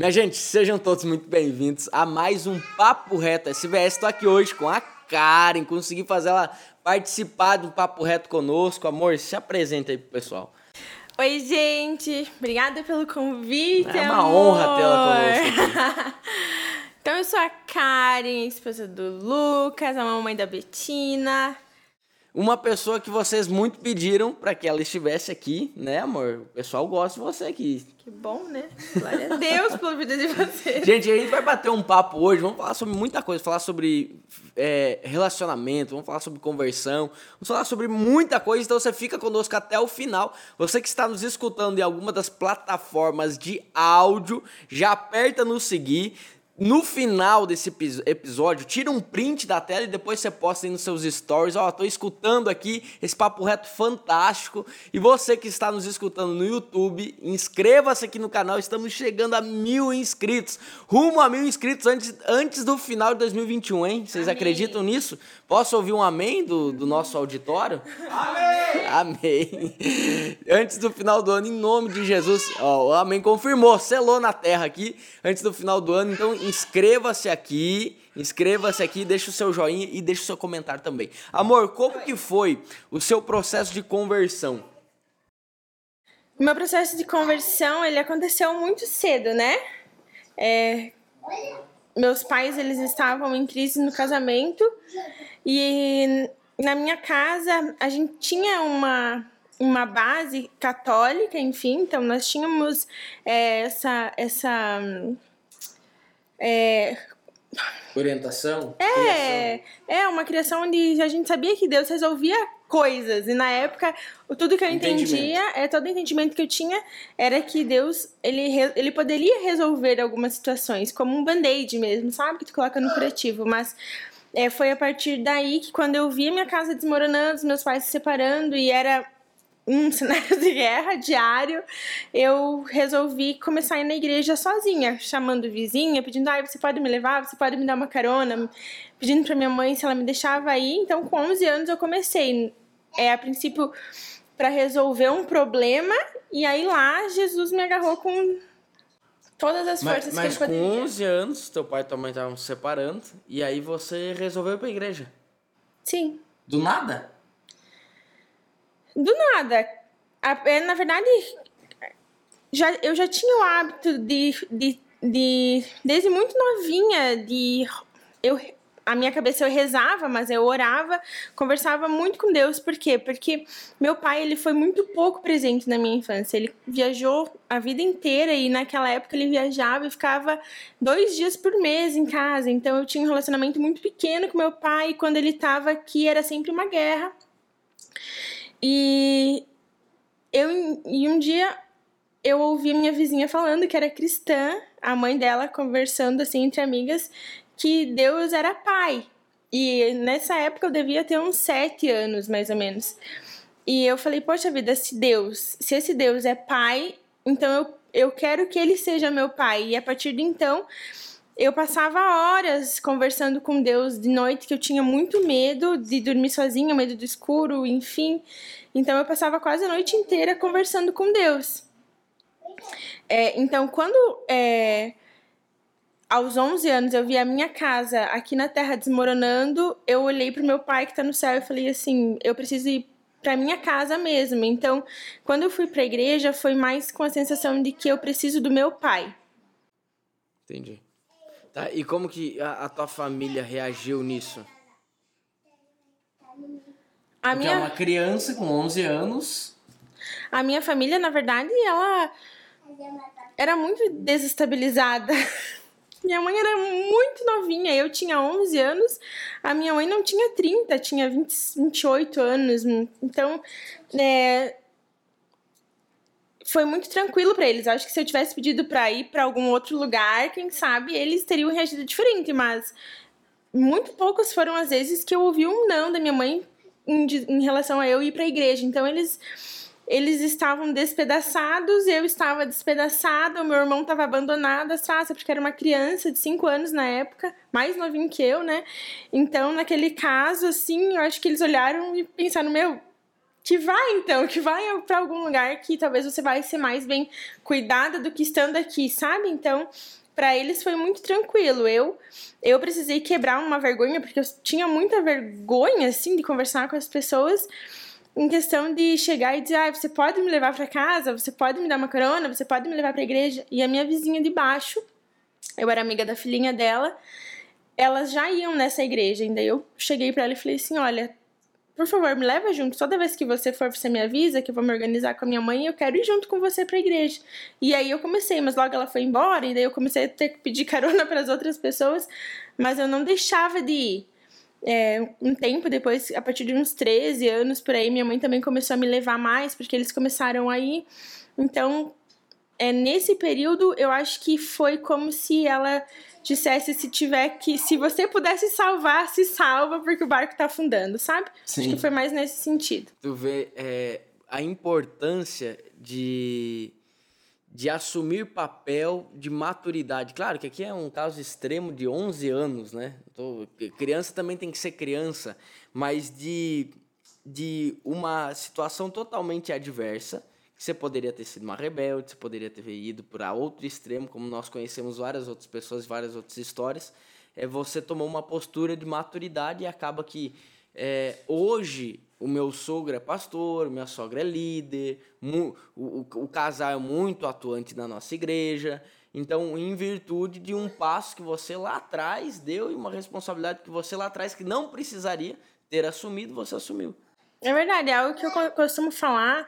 Minha gente, sejam todos muito bem-vindos a mais um Papo Reto SVS. Estou aqui hoje com a Karen, consegui fazer ela participar do Papo Reto conosco. Amor, se apresenta aí pro pessoal. Oi, gente. Obrigada pelo convite, É uma amor. honra tê-la conosco então, eu sou a Karen, esposa do Lucas, a mamãe da Betina. Uma pessoa que vocês muito pediram para que ela estivesse aqui, né, amor? O pessoal gosta de você aqui. Que bom, né? Glória a Deus pela vida de vocês. Gente, a gente vai bater um papo hoje, vamos falar sobre muita coisa, falar sobre é, relacionamento, vamos falar sobre conversão, vamos falar sobre muita coisa, então você fica conosco até o final. Você que está nos escutando em alguma das plataformas de áudio, já aperta no seguir. No final desse epi- episódio, tira um print da tela e depois você posta aí nos seus stories. Ó, tô escutando aqui esse papo reto fantástico. E você que está nos escutando no YouTube, inscreva-se aqui no canal. Estamos chegando a mil inscritos. Rumo a mil inscritos antes, antes do final de 2021, hein? Vocês Amém. acreditam nisso? Posso ouvir um amém do, do nosso auditório? Amém! Amém! Antes do final do ano, em nome de Jesus. Ó, o amém confirmou, selou na terra aqui, antes do final do ano. Então, inscreva-se aqui, inscreva-se aqui, deixa o seu joinha e deixa o seu comentário também. Amor, como que foi o seu processo de conversão? Meu processo de conversão, ele aconteceu muito cedo, né? É, meus pais, eles estavam em crise no casamento e na minha casa a gente tinha uma uma base católica, enfim, então nós tínhamos é, essa essa é, Orientação? é, é uma criação onde a gente sabia que Deus resolvia coisas. E na época, tudo que eu entendia, é todo o entendimento que eu tinha era que Deus, ele, ele poderia resolver algumas situações, como um band-aid mesmo, sabe? Que tu coloca no curativo. Mas é, foi a partir daí que quando eu vi a minha casa desmoronando, os meus pais se separando e era um cenário de guerra diário, eu resolvi começar a ir na igreja sozinha, chamando vizinha, pedindo, ai, você pode me levar, você pode me dar uma carona, pedindo pra minha mãe se ela me deixava ir. Então, com 11 anos eu comecei, é, a princípio, para resolver um problema, e aí lá Jesus me agarrou com todas as Mas, forças mas que ele com poderia. 11 anos, teu pai e tua mãe estavam se separando, e aí você resolveu ir pra igreja. Sim. Do nada? Do nada. É, na verdade, já, eu já tinha o hábito de, de, de. Desde muito novinha, de. Eu, a minha cabeça eu rezava, mas eu orava, conversava muito com Deus. Por quê? Porque meu pai ele foi muito pouco presente na minha infância. Ele viajou a vida inteira e naquela época ele viajava e ficava dois dias por mês em casa. Então eu tinha um relacionamento muito pequeno com meu pai. E quando ele estava aqui era sempre uma guerra. E eu e um dia eu ouvi minha vizinha falando que era cristã, a mãe dela conversando assim entre amigas, que Deus era pai. E nessa época eu devia ter uns sete anos, mais ou menos. E eu falei, poxa vida, se Deus, se esse Deus é pai, então eu, eu quero que ele seja meu pai. E a partir de então, eu passava horas conversando com Deus de noite, que eu tinha muito medo de dormir sozinha, medo do escuro, enfim. Então eu passava quase a noite inteira conversando com Deus. É, então, quando é, aos 11 anos eu vi a minha casa aqui na terra desmoronando, eu olhei pro meu pai que tá no céu e falei assim: eu preciso ir pra minha casa mesmo. Então, quando eu fui pra igreja, foi mais com a sensação de que eu preciso do meu pai. Entendi. Tá, e como que a, a tua família reagiu nisso? A Porque minha... é uma criança com 11 anos. A minha família, na verdade, ela era muito desestabilizada. Minha mãe era muito novinha, eu tinha 11 anos, a minha mãe não tinha 30, tinha 20, 28 anos. Então, é, foi muito tranquilo pra eles. Acho que se eu tivesse pedido pra ir pra algum outro lugar, quem sabe eles teriam reagido diferente, mas muito poucas foram as vezes que eu ouvi um não da minha mãe em, em relação a eu ir pra igreja. Então eles eles estavam despedaçados, eu estava despedaçada, o meu irmão estava abandonado às traças, porque era uma criança de 5 anos na época, mais novinho que eu, né? Então, naquele caso, assim, eu acho que eles olharam e pensaram, meu, que vai então, que vai para algum lugar que talvez você vai ser mais bem cuidada do que estando aqui, sabe? Então, para eles foi muito tranquilo. Eu eu precisei quebrar uma vergonha porque eu tinha muita vergonha assim de conversar com as pessoas em questão de chegar e dizer, ah, você pode me levar para casa, você pode me dar uma carona, você pode me levar para igreja. E a minha vizinha de baixo, eu era amiga da filhinha dela, elas já iam nessa igreja. Ainda eu cheguei para ela e falei assim, olha, por favor, me leva junto. Toda vez que você for, você me avisa que eu vou me organizar com a minha mãe e eu quero ir junto com você pra igreja. E aí eu comecei, mas logo ela foi embora, e daí eu comecei a ter que pedir carona para as outras pessoas, mas eu não deixava de ir. É, um tempo depois, a partir de uns 13 anos por aí, minha mãe também começou a me levar mais, porque eles começaram a ir. Então, é, nesse período, eu acho que foi como se ela dissesse se tiver que. Se você pudesse salvar, se salva, porque o barco tá afundando, sabe? Sim. Acho que foi mais nesse sentido. Tu vê é, a importância de, de assumir papel de maturidade. Claro que aqui é um caso extremo de 11 anos, né? Tô, criança também tem que ser criança, mas de, de uma situação totalmente adversa você poderia ter sido uma rebelde, você poderia ter ido para outro extremo, como nós conhecemos várias outras pessoas, várias outras histórias. É, você tomou uma postura de maturidade e acaba que é, hoje o meu sogro é pastor, minha sogra é líder, o, o, o casal é muito atuante na nossa igreja. Então, em virtude de um passo que você lá atrás deu e uma responsabilidade que você lá atrás que não precisaria ter assumido, você assumiu. É verdade, é algo que eu costumo falar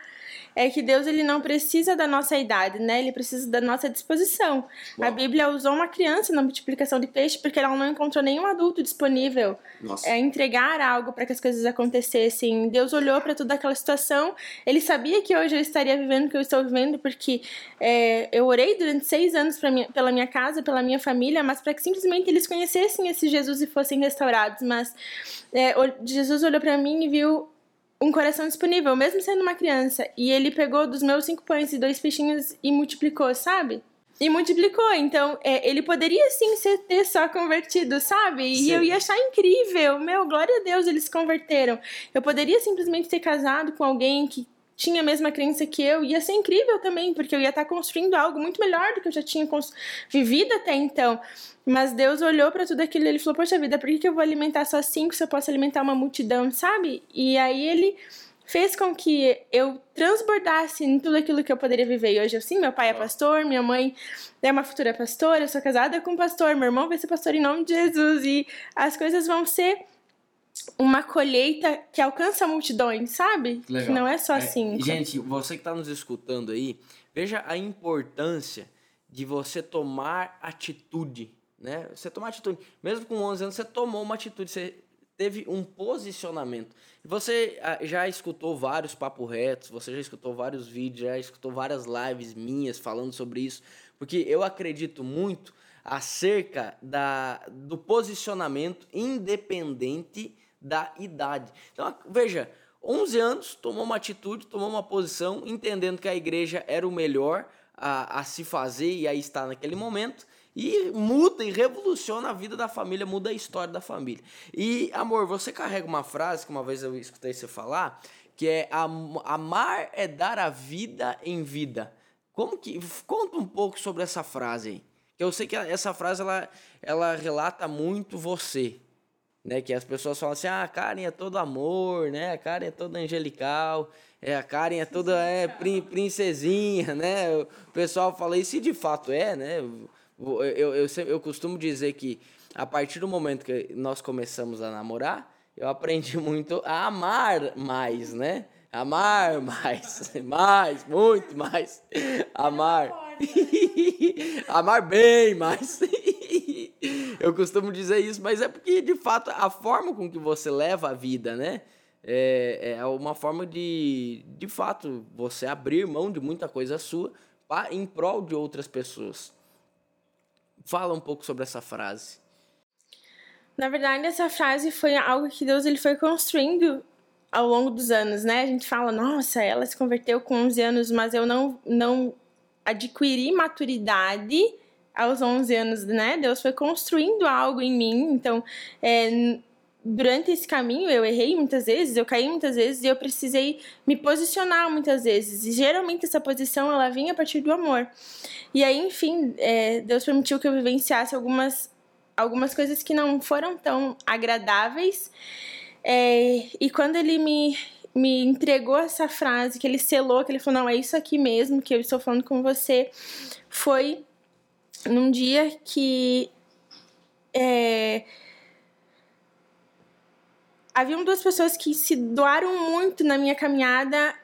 é que Deus ele não precisa da nossa idade, né? Ele precisa da nossa disposição. Uau. A Bíblia usou uma criança na multiplicação de peixe porque ela não encontrou nenhum adulto disponível a é, entregar algo para que as coisas acontecessem. Deus olhou para toda aquela situação. Ele sabia que hoje eu estaria vivendo o que eu estou vivendo porque é, eu orei durante seis anos minha, pela minha casa, pela minha família, mas para que simplesmente eles conhecessem esse Jesus e fossem restaurados. Mas é, Jesus olhou para mim e viu um coração disponível, mesmo sendo uma criança. E ele pegou dos meus cinco pães e dois peixinhos e multiplicou, sabe? E multiplicou. Então, é, ele poderia sim ser, ter só convertido, sabe? E sim. eu ia achar incrível. Meu, glória a Deus, eles se converteram. Eu poderia simplesmente ter casado com alguém que tinha a mesma crença que eu, ia ser incrível também, porque eu ia estar construindo algo muito melhor do que eu já tinha vivido até então. Mas Deus olhou para tudo aquilo e ele falou: Poxa vida, por que, que eu vou alimentar só cinco se eu posso alimentar uma multidão, sabe? E aí ele fez com que eu transbordasse em tudo aquilo que eu poderia viver. E hoje, assim, meu pai é pastor, minha mãe é uma futura pastora, eu sou casada com um pastor, meu irmão vai ser pastor em nome de Jesus. E as coisas vão ser uma colheita que alcança multidões, sabe? Legal. Que não é só assim. É, gente, você que está nos escutando aí, veja a importância de você tomar atitude, né? Você tomar atitude. Mesmo com 11 anos, você tomou uma atitude, você teve um posicionamento. Você ah, já escutou vários papo retos, você já escutou vários vídeos, já escutou várias lives minhas falando sobre isso, porque eu acredito muito acerca da, do posicionamento independente da idade. Então, veja, 11 anos, tomou uma atitude, tomou uma posição, entendendo que a igreja era o melhor a, a se fazer e a estar naquele momento, e muda e revoluciona a vida da família, muda a história da família. E, amor, você carrega uma frase que uma vez eu escutei você falar, que é amar é dar a vida em vida. Como que conta um pouco sobre essa frase aí? Que eu sei que essa frase ela, ela relata muito você né? Que as pessoas falam assim, ah, a Karen é todo amor, né? A Karen é toda angelical, é, a Karen é toda é, princesinha, né? O pessoal fala isso e de fato é, né? Eu, eu, eu, eu costumo dizer que a partir do momento que nós começamos a namorar, eu aprendi muito a amar mais, né? Amar mais, mais, muito mais. Amar. Amar bem mais. Eu costumo dizer isso, mas é porque, de fato, a forma com que você leva a vida, né? É, é uma forma de, de fato, você abrir mão de muita coisa sua pra, em prol de outras pessoas. Fala um pouco sobre essa frase. Na verdade, essa frase foi algo que Deus ele foi construindo ao longo dos anos, né? A gente fala, nossa, ela se converteu com 11 anos, mas eu não, não adquiri maturidade aos 11 anos, né? Deus foi construindo algo em mim. Então, é, durante esse caminho eu errei muitas vezes, eu caí muitas vezes e eu precisei me posicionar muitas vezes. E geralmente essa posição ela vinha a partir do amor. E aí, enfim, é, Deus permitiu que eu vivenciasse algumas, algumas coisas que não foram tão agradáveis. É, e quando ele me, me entregou essa frase, que ele selou, que ele falou: Não, é isso aqui mesmo que eu estou falando com você, foi num dia que. É, haviam duas pessoas que se doaram muito na minha caminhada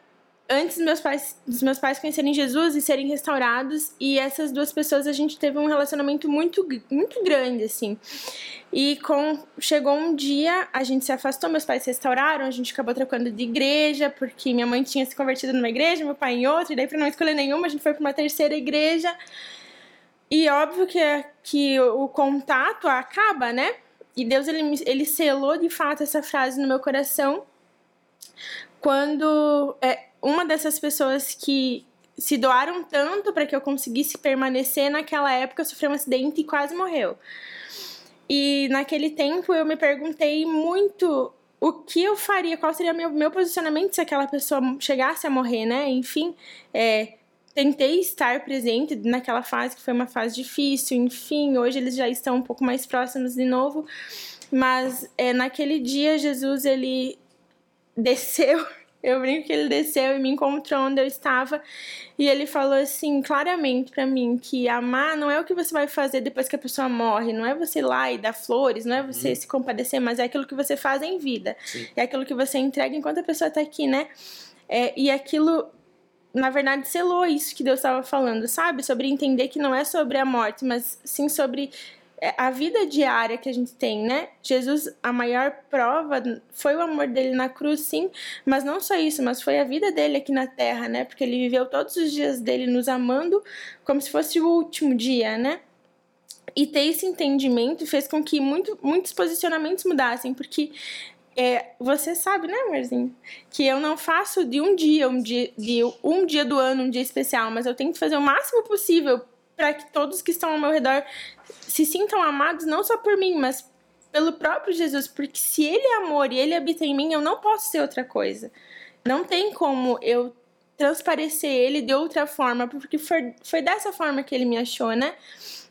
antes dos meus pais, dos meus pais conhecerem Jesus e serem restaurados, e essas duas pessoas a gente teve um relacionamento muito, muito grande, assim. E com, chegou um dia, a gente se afastou, meus pais se restauraram, a gente acabou trocando de igreja, porque minha mãe tinha se convertido numa igreja, meu pai em outra, e daí pra não escolher nenhuma, a gente foi pra uma terceira igreja. E óbvio que, que o contato acaba, né? E Deus, ele, ele selou de fato essa frase no meu coração quando é, uma dessas pessoas que se doaram tanto para que eu conseguisse permanecer naquela época sofreu um acidente e quase morreu. E naquele tempo eu me perguntei muito o que eu faria, qual seria meu, meu posicionamento se aquela pessoa chegasse a morrer, né? Enfim, é, tentei estar presente naquela fase que foi uma fase difícil, enfim, hoje eles já estão um pouco mais próximos de novo, mas é, naquele dia Jesus ele desceu, eu brinco que ele desceu e me encontrou onde eu estava e ele falou assim claramente para mim que amar não é o que você vai fazer depois que a pessoa morre, não é você ir lá e dar flores, não é você uhum. se compadecer, mas é aquilo que você faz em vida, Sim. é aquilo que você entrega enquanto a pessoa está aqui, né? É, e aquilo na verdade, selou isso que Deus estava falando, sabe? Sobre entender que não é sobre a morte, mas sim sobre é, a vida diária que a gente tem, né? Jesus, a maior prova foi o amor dele na cruz, sim, mas não só isso, mas foi a vida dele aqui na terra, né? Porque ele viveu todos os dias dele nos amando como se fosse o último dia, né? E ter esse entendimento fez com que muito, muitos posicionamentos mudassem, porque é, você sabe, né, amorzinho? Que eu não faço de um dia, um dia, de um dia do ano, um dia especial, mas eu tento fazer o máximo possível para que todos que estão ao meu redor se sintam amados, não só por mim, mas pelo próprio Jesus, porque se ele é amor e ele habita em mim, eu não posso ser outra coisa. Não tem como eu transparecer ele de outra forma, porque foi, foi dessa forma que ele me achou, né?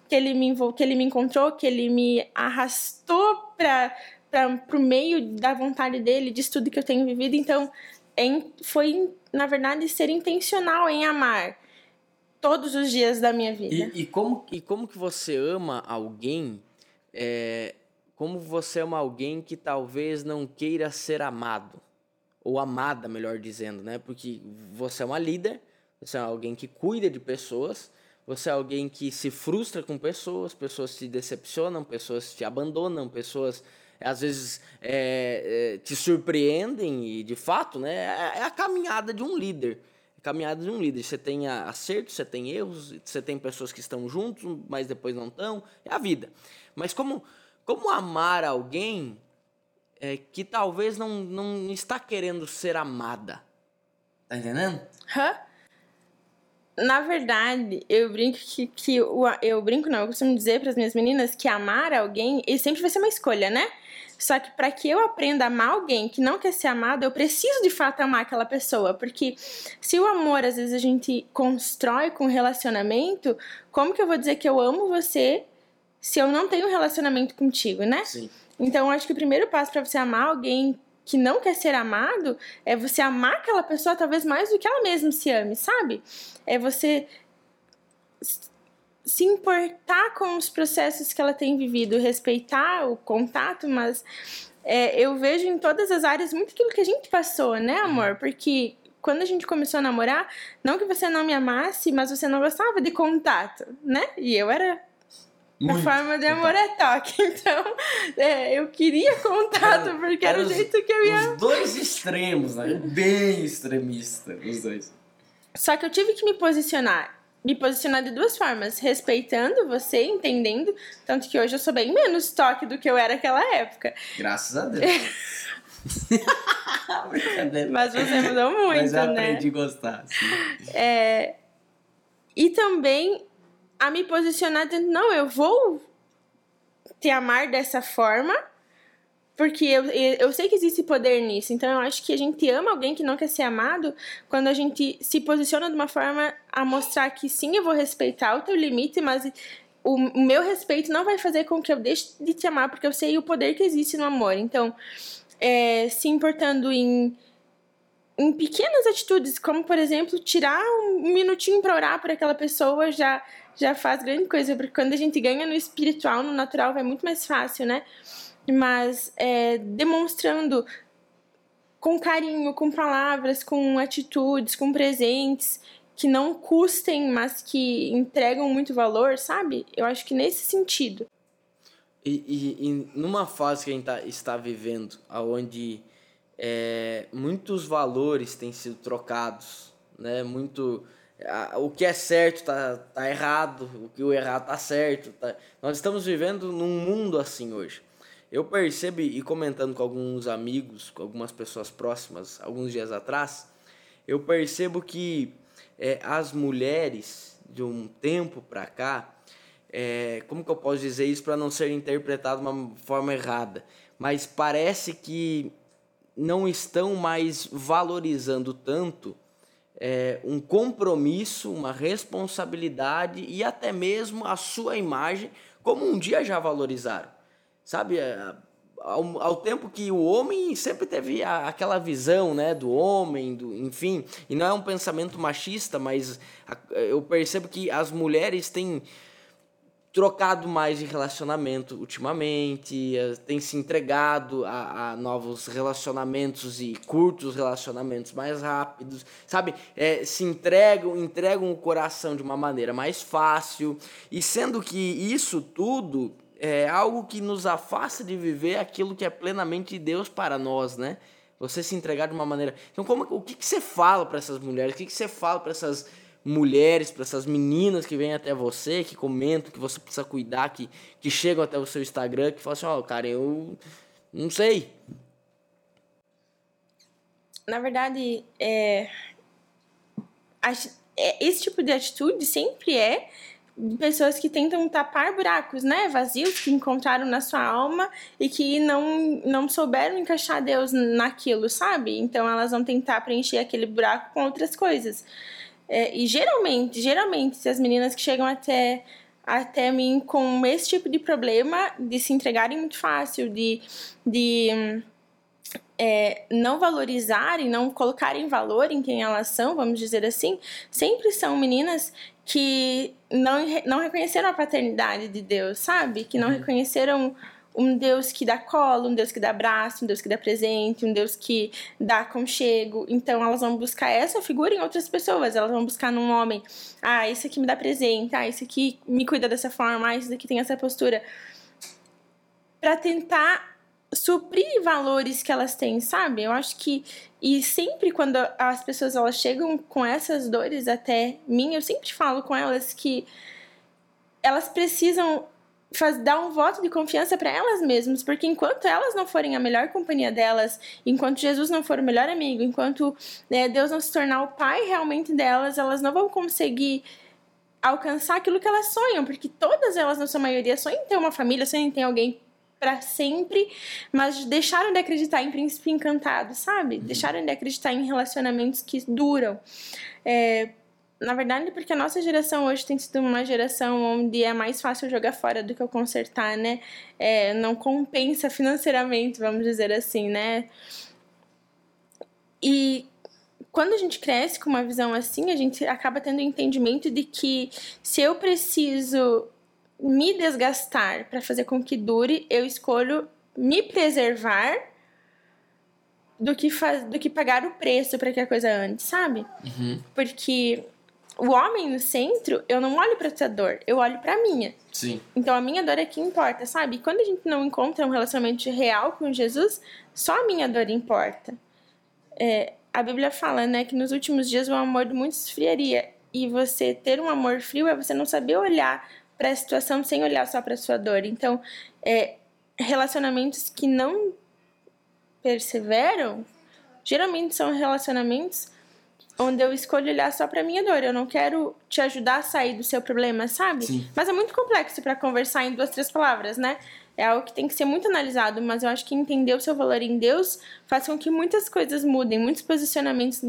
Que ele me, que ele me encontrou, que ele me arrastou para para o meio da vontade dele, disso tudo que eu tenho vivido. Então, é, foi, na verdade, ser intencional em amar todos os dias da minha vida. E, e como, e como que você ama alguém? É, como você ama alguém que talvez não queira ser amado? Ou amada, melhor dizendo, né? Porque você é uma líder, você é alguém que cuida de pessoas, você é alguém que se frustra com pessoas, pessoas se decepcionam, pessoas te abandonam, pessoas às vezes é, é, te surpreendem e de fato, né, é, é a caminhada de um líder. É caminhada de um líder. Você tem acertos, você tem erros, você tem pessoas que estão juntos, mas depois não estão. É a vida. Mas como, como amar alguém é, que talvez não, não está querendo ser amada? Tá entendendo? Hã? Na verdade, eu brinco que, que eu brinco não, eu costumo dizer para as minhas meninas que amar alguém, ele sempre vai ser uma escolha, né? Só que para que eu aprenda a amar alguém que não quer ser amado, eu preciso de fato amar aquela pessoa. Porque se o amor, às vezes, a gente constrói com relacionamento, como que eu vou dizer que eu amo você se eu não tenho um relacionamento contigo, né? Sim. Então, acho que o primeiro passo para você amar alguém que não quer ser amado é você amar aquela pessoa talvez mais do que ela mesma se ame, sabe? É você se importar com os processos que ela tem vivido, respeitar o contato, mas é, eu vejo em todas as áreas muito aquilo que a gente passou, né, amor? Uhum. Porque quando a gente começou a namorar, não que você não me amasse, mas você não gostava de contato, né? E eu era muito. A forma de amor é toque. Então, é, eu queria contato, porque era, era o jeito que eu ia. Os dois extremos, né? Bem extremista, os dois. Só que eu tive que me posicionar me posicionar de duas formas, respeitando você, entendendo, tanto que hoje eu sou bem menos toque do que eu era naquela época. Graças a Deus. Mas você mudou muito, Mas eu né? aprendi a gostar, sim. É... E também a me posicionar dizendo, não, eu vou te amar dessa forma, porque eu, eu sei que existe poder nisso. Então eu acho que a gente ama alguém que não quer ser amado quando a gente se posiciona de uma forma a mostrar que sim, eu vou respeitar o teu limite, mas o, o meu respeito não vai fazer com que eu deixe de te amar, porque eu sei o poder que existe no amor. Então, é, se importando em em pequenas atitudes, como por exemplo, tirar um minutinho para orar por aquela pessoa já já faz grande coisa, porque quando a gente ganha no espiritual, no natural vai muito mais fácil, né? mas é, demonstrando com carinho, com palavras, com atitudes, com presentes que não custem, mas que entregam muito valor, sabe? Eu acho que nesse sentido. E, e, e numa fase que a gente tá, está vivendo, onde é, muitos valores têm sido trocados, né? Muito o que é certo tá, tá errado, o que o errado tá certo. Tá... Nós estamos vivendo num mundo assim hoje. Eu percebi, e comentando com alguns amigos, com algumas pessoas próximas, alguns dias atrás, eu percebo que é, as mulheres, de um tempo para cá, é, como que eu posso dizer isso para não ser interpretado de uma forma errada? Mas parece que não estão mais valorizando tanto é, um compromisso, uma responsabilidade e até mesmo a sua imagem, como um dia já valorizaram. Sabe, é, ao, ao, tempo que o homem sempre teve a, aquela visão, né, do homem, do, enfim, e não é um pensamento machista, mas a, eu percebo que as mulheres têm trocado mais de relacionamento ultimamente, eh, têm se entregado a, a, novos relacionamentos e curtos relacionamentos mais rápidos, sabe? É, se entregam, entregam o coração de uma maneira mais fácil, e sendo que isso tudo é algo que nos afasta de viver aquilo que é plenamente Deus para nós, né? Você se entregar de uma maneira. Então, como, o que, que você fala para essas mulheres? O que, que você fala para essas mulheres, para essas meninas que vêm até você, que comentam, que você precisa cuidar, que, que chegam até o seu Instagram, que falam assim: Ó, oh, cara, eu não sei. Na verdade, é, é esse tipo de atitude sempre é pessoas que tentam tapar buracos, né, vazios que encontraram na sua alma e que não não souberam encaixar Deus naquilo, sabe? Então elas vão tentar preencher aquele buraco com outras coisas. É, e geralmente, geralmente, se as meninas que chegam até até mim com esse tipo de problema de se entregarem muito fácil, de, de é, não valorizarem, não colocarem valor em quem elas são, vamos dizer assim, sempre são meninas que não, não reconheceram a paternidade de Deus, sabe? Que não uhum. reconheceram um Deus que dá colo, um Deus que dá abraço, um Deus que dá presente, um Deus que dá aconchego. Então elas vão buscar essa figura em outras pessoas. Elas vão buscar num homem, ah, esse aqui me dá presente, ah, esse aqui me cuida dessa forma, ah, esse daqui tem essa postura. Para tentar suprir valores que elas têm, sabe? Eu acho que e sempre quando as pessoas elas chegam com essas dores até mim, eu sempre falo com elas que elas precisam faz, dar um voto de confiança para elas mesmas, porque enquanto elas não forem a melhor companhia delas, enquanto Jesus não for o melhor amigo, enquanto né, Deus não se tornar o pai realmente delas, elas não vão conseguir alcançar aquilo que elas sonham, porque todas elas, na sua maioria, sonham em ter uma família, sonham em ter alguém para sempre, mas deixaram de acreditar em príncipe encantado, sabe? Uhum. Deixaram de acreditar em relacionamentos que duram. É, na verdade, porque a nossa geração hoje tem sido uma geração onde é mais fácil jogar fora do que eu consertar, né? É, não compensa financeiramente, vamos dizer assim, né? E quando a gente cresce com uma visão assim, a gente acaba tendo o entendimento de que se eu preciso me desgastar para fazer com que dure, eu escolho me preservar do que, faz, do que pagar o preço para que a coisa ande, sabe? Uhum. Porque o homem no centro, eu não olho para tua dor, eu olho para minha. Sim. Então a minha dor é que importa, sabe? E quando a gente não encontra um relacionamento real com Jesus, só a minha dor importa. É, a Bíblia fala, né, que nos últimos dias o amor de muitos esfriaria. E você ter um amor frio é você não saber olhar para a situação sem olhar só para sua dor. Então, é, relacionamentos que não perseveram, geralmente são relacionamentos onde eu escolho olhar só para minha dor. Eu não quero te ajudar a sair do seu problema, sabe? Sim. Mas é muito complexo para conversar em duas, três palavras, né? é algo que tem que ser muito analisado, mas eu acho que entender o seu valor em Deus faz com que muitas coisas mudem, muitos posicionamentos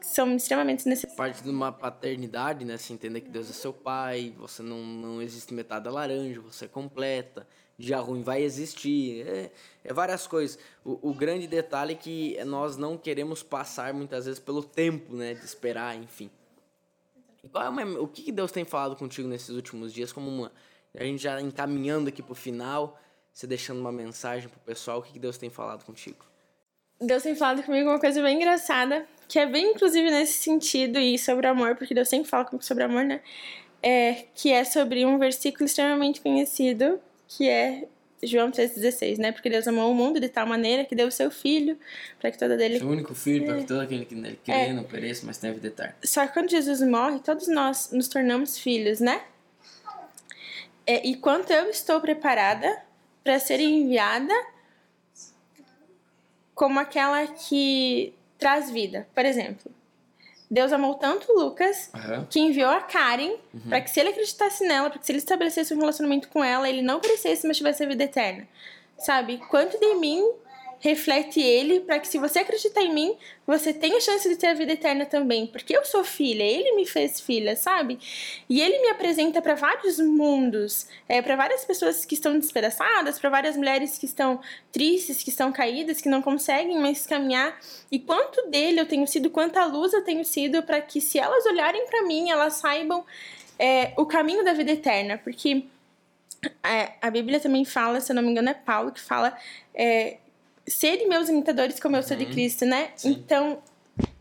são extremamente necessários. Parte de uma paternidade, né? Se entender que Deus é seu pai, você não, não existe metade da laranja, você é completa, dia ruim vai existir, é, é várias coisas. O, o, grande detalhe é que nós não queremos passar muitas vezes pelo tempo, né? De esperar, enfim. qual é uma, o que Deus tem falado contigo nesses últimos dias? Como uma, a gente já encaminhando aqui pro final, você deixando uma mensagem pro pessoal, o que Deus tem falado contigo? Deus tem falado comigo uma coisa bem engraçada, que é bem inclusive nesse sentido e sobre amor, porque Deus sempre fala comigo sobre amor, né? É, que é sobre um versículo extremamente conhecido, que é João 3,16, né? Porque Deus amou o mundo de tal maneira que deu o seu filho para que toda dele. O único filho, é. para que todo aquele que nele crê é. não pereça, mas tenha vida eterna. Só que quando Jesus morre, todos nós nos tornamos filhos, né? É, e quanto eu estou preparada para ser enviada como aquela que traz vida. Por exemplo, Deus amou tanto Lucas uhum. que enviou a Karen uhum. para que se ele acreditasse nela, para que se ele estabelecesse um relacionamento com ela, ele não perecesse, mas tivesse a vida eterna. Sabe? Quanto de mim reflete ele para que se você acreditar em mim, você tenha chance de ter a vida eterna também, porque eu sou filha, ele me fez filha, sabe? E ele me apresenta para vários mundos, é, para várias pessoas que estão despedaçadas, para várias mulheres que estão tristes, que estão caídas, que não conseguem mais caminhar. E quanto dele eu tenho sido, quanta luz eu tenho sido para que se elas olharem para mim, elas saibam é, o caminho da vida eterna, porque é, a Bíblia também fala, se eu não me engano é Paulo que fala é, serem meus imitadores como eu sou de uhum. Cristo, né? Sim. Então,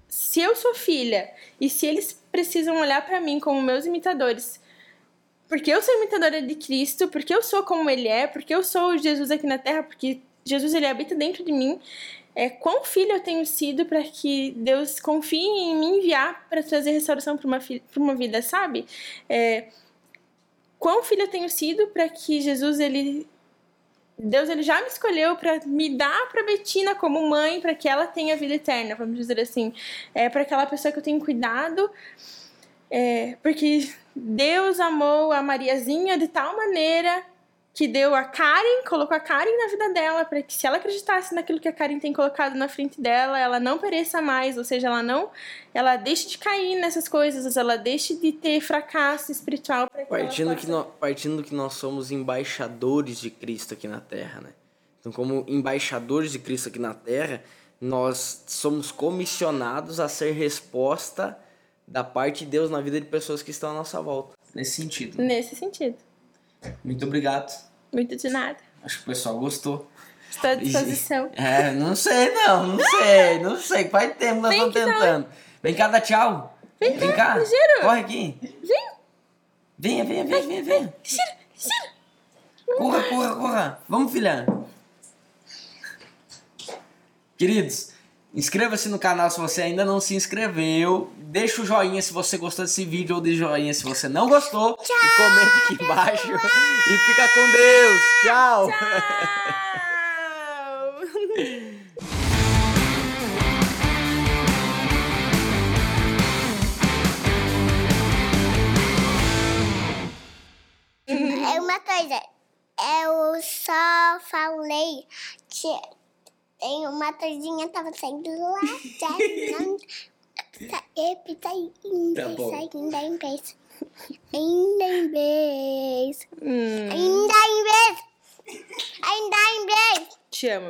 se eu sou filha e se eles precisam olhar para mim como meus imitadores, porque eu sou imitadora de Cristo, porque eu sou como ele é, porque eu sou Jesus aqui na terra, porque Jesus ele habita dentro de mim, é, quão filho eu tenho sido para que Deus confie em me enviar para trazer restauração para uma, uma vida, sabe? É, quão filho eu tenho sido para que Jesus ele Deus ele já me escolheu para me dar para Betina como mãe, para que ela tenha vida eterna, vamos dizer assim, é para aquela pessoa que eu tenho cuidado, é, porque Deus amou a Mariazinha de tal maneira que deu a Karen, colocou a Karen na vida dela, para que se ela acreditasse naquilo que a Karen tem colocado na frente dela, ela não pereça mais, ou seja, ela não, ela deixe de cair nessas coisas, ela deixe de ter fracasso espiritual. Que partindo, que nós, partindo que nós somos embaixadores de Cristo aqui na Terra, né? Então, como embaixadores de Cristo aqui na Terra, nós somos comissionados a ser resposta da parte de Deus na vida de pessoas que estão à nossa volta. Nesse sentido. Nesse sentido. Muito obrigado. Muito de nada. Acho que o pessoal gostou. Estou à disposição. É, não sei não, não sei, não sei. Faz tempo nós estamos tentando. Vem cá, dá tchau. Vem, Vem cá, cá. Corre aqui. Vem. Venha, venha, venha, venha, venha. Gira, gira. Corra, corra, corra. Vamos, filha. Queridos, Inscreva-se no canal se você ainda não se inscreveu. Deixa o joinha se você gostou desse vídeo ou de joinha se você não gostou. Tchau, e comenta aqui embaixo. E fica com Deus. Tchau. Tchau. É uma coisa, eu só falei que uma torzinha tava saindo lá. Eita, ainda, tá ainda em vez. Ainda em vez. Hum. Ainda em vez. Ainda em vez. Te amo.